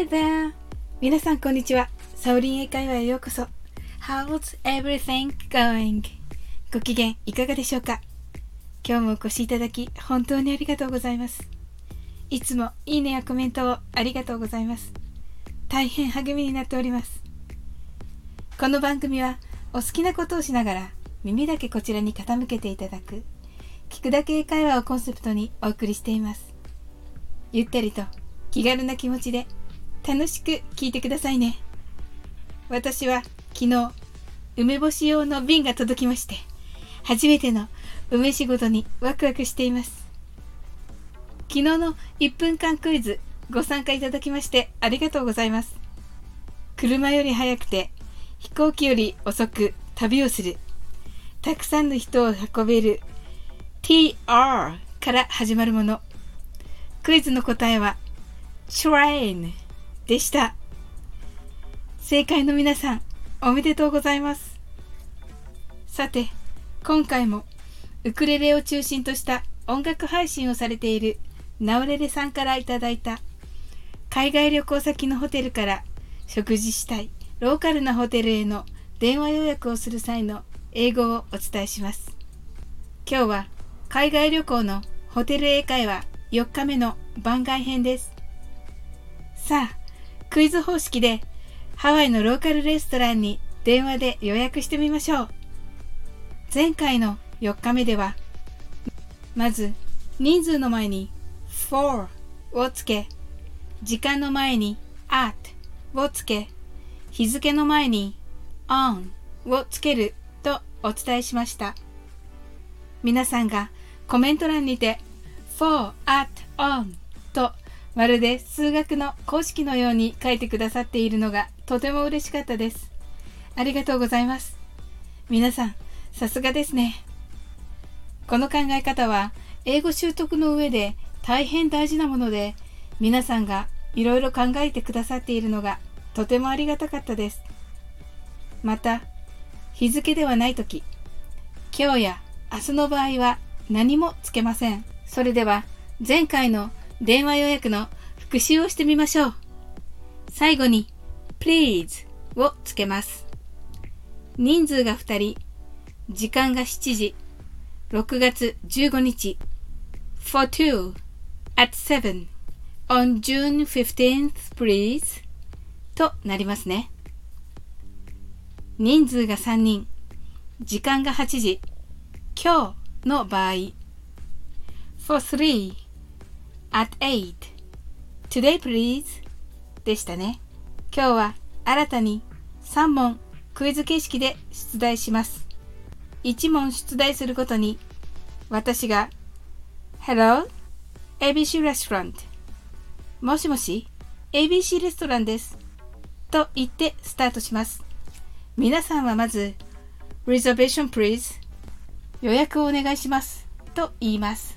Hi there! 皆さんこんにちは。サオリン英会話へようこそ。How's everything going? ご機嫌いかがでしょうか？今日もお越しいただき本当にありがとうございます。いつもいいねやコメントをありがとうございます。大変励みになっております。この番組はお好きなことをしながら耳だけこちらに傾けていただく聞くだけ英会話をコンセプトにお送りしています。ゆったりと気軽な気持ちで楽しく聞いてくださいね。私は昨日、梅干し用の瓶が届きまして、初めての梅仕事にワクワクしています。昨日の1分間クイズご参加いただきましてありがとうございます。車より速くて飛行機より遅く旅をする。たくさんの人を運べる TR から始まるもの。クイズの答えは Train でした。正解の皆さん、おめでとうございます。さて、今回もウクレレを中心とした音楽配信をされているナオレレさんからいただいた海外旅行先のホテルから食事したいローカルなホテルへの電話予約をする際の英語をお伝えします。今日は海外旅行のホテル英会話4日目の番外編です。さあ、クイズ方式でハワイのローカルレストランに電話で予約してみましょう。前回の4日目では、まず人数の前に for をつけ、時間の前に at をつけ、日付の前に on をつけるとお伝えしました。皆さんがコメント欄にて for, at, on とまるで数学の公式のように書いてくださっているのがとても嬉しかったです。ありがとうございます。皆さん、さすがですね。この考え方は英語習得の上で大変大事なもので、皆さんがいろいろ考えてくださっているのがとてもありがたかったです。また、日付ではないとき、今日や明日の場合は何もつけません。それでは前回の電話予約の復習をしてみましょう。最後に please をつけます。人数が2人、時間が7時、6月15日 for two at seven on June 15th please となりますね。人数が3人、時間が8時、今日の場合 for three at 8 today please でしたね。今日は新たに3問クイズ形式で出題します。1問出題するごとに私が Hello ABC Restaurant もしもし ABC レストランですと言ってスタートします。皆さんはまず Reservation please 予約をお願いしますと言います。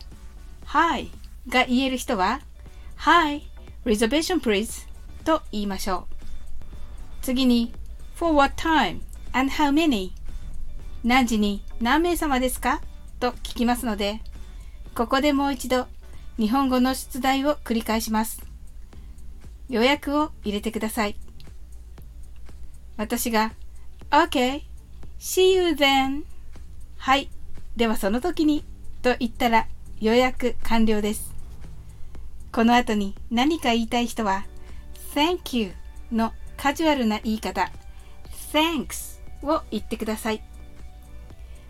はいが言える人は Hi, reservation please と言いましょう。次に For what time and how many? 何時に何名様ですか？と聞きますので、ここでもう一度日本語の出題を繰り返します。予約を入れてください。私が OK, see you then はい、ではその時にと言ったら予約完了です。この後に何か言いたい人は Thank you のカジュアルな言い方 Thanks を言ってください。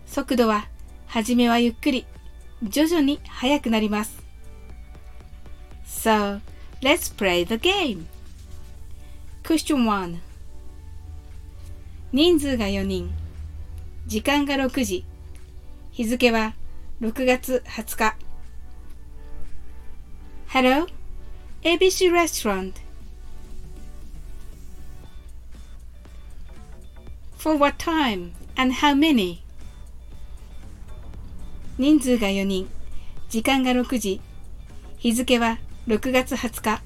速度ははじめはゆっくり、徐々に速くなります。So, let's play the game. Question 1人数が4人、時間が6時、日付は6月20日。Hello? ABC Restaurant. For what time and how many? 人数が4人、時間が6時、日付は6月20日。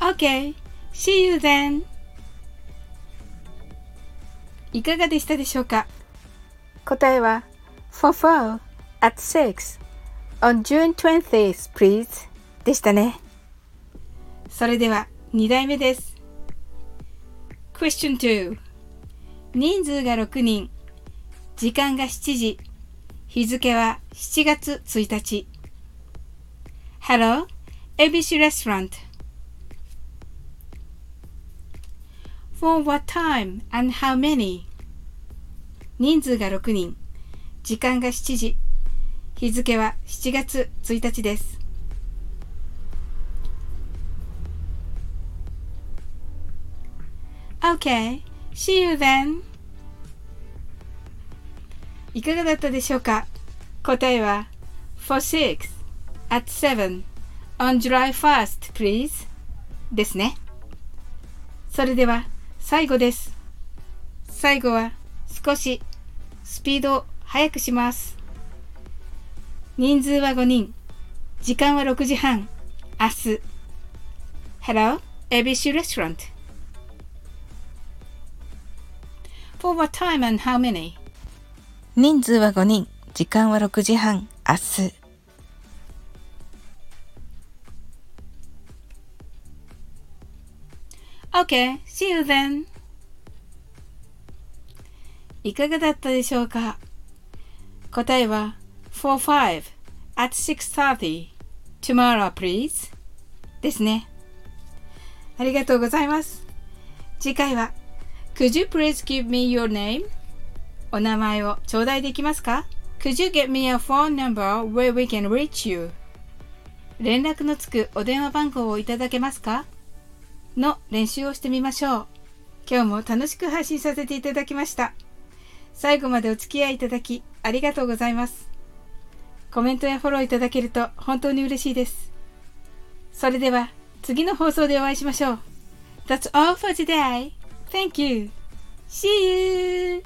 Okay, see you then. いかがでしたでしょうか答えは for four at six on June 20th, please. でしたね。それでは2題目です。Question 2人数が6人時間が7時日付は7月1日 Hello, ABC Restaurant For what time and how many? 人数が6人時間が7時日付は7月1日です Okay, see you then. いかがだったでしょうか？答えは For six at seven on July 1st, please ですね。それでは最後です。最後は少しスピードを速くします。人数は5人。時間は6時半。明日。Hello, ABC Restaurant. For what time and how many? 人数は5人。時間は6時半。明日。Okay, see you then. いかがだったでしょうか？答えは4 5 at 6.30 tomorrow please ですね。ありがとうございます。次回は Could you please give me your name? お名前を頂戴できますか ?Could you get me a phone number where we can reach you? 連絡のつくお電話番号をいただけますか？の練習をしてみましょう。今日も楽しく配信させていただきました。最後までお付き合いいただきありがとうございます。コメントやフォローいただけると本当に嬉しいです。それでは次の放送でお会いしましょう。That's all for today. Thank you. See you!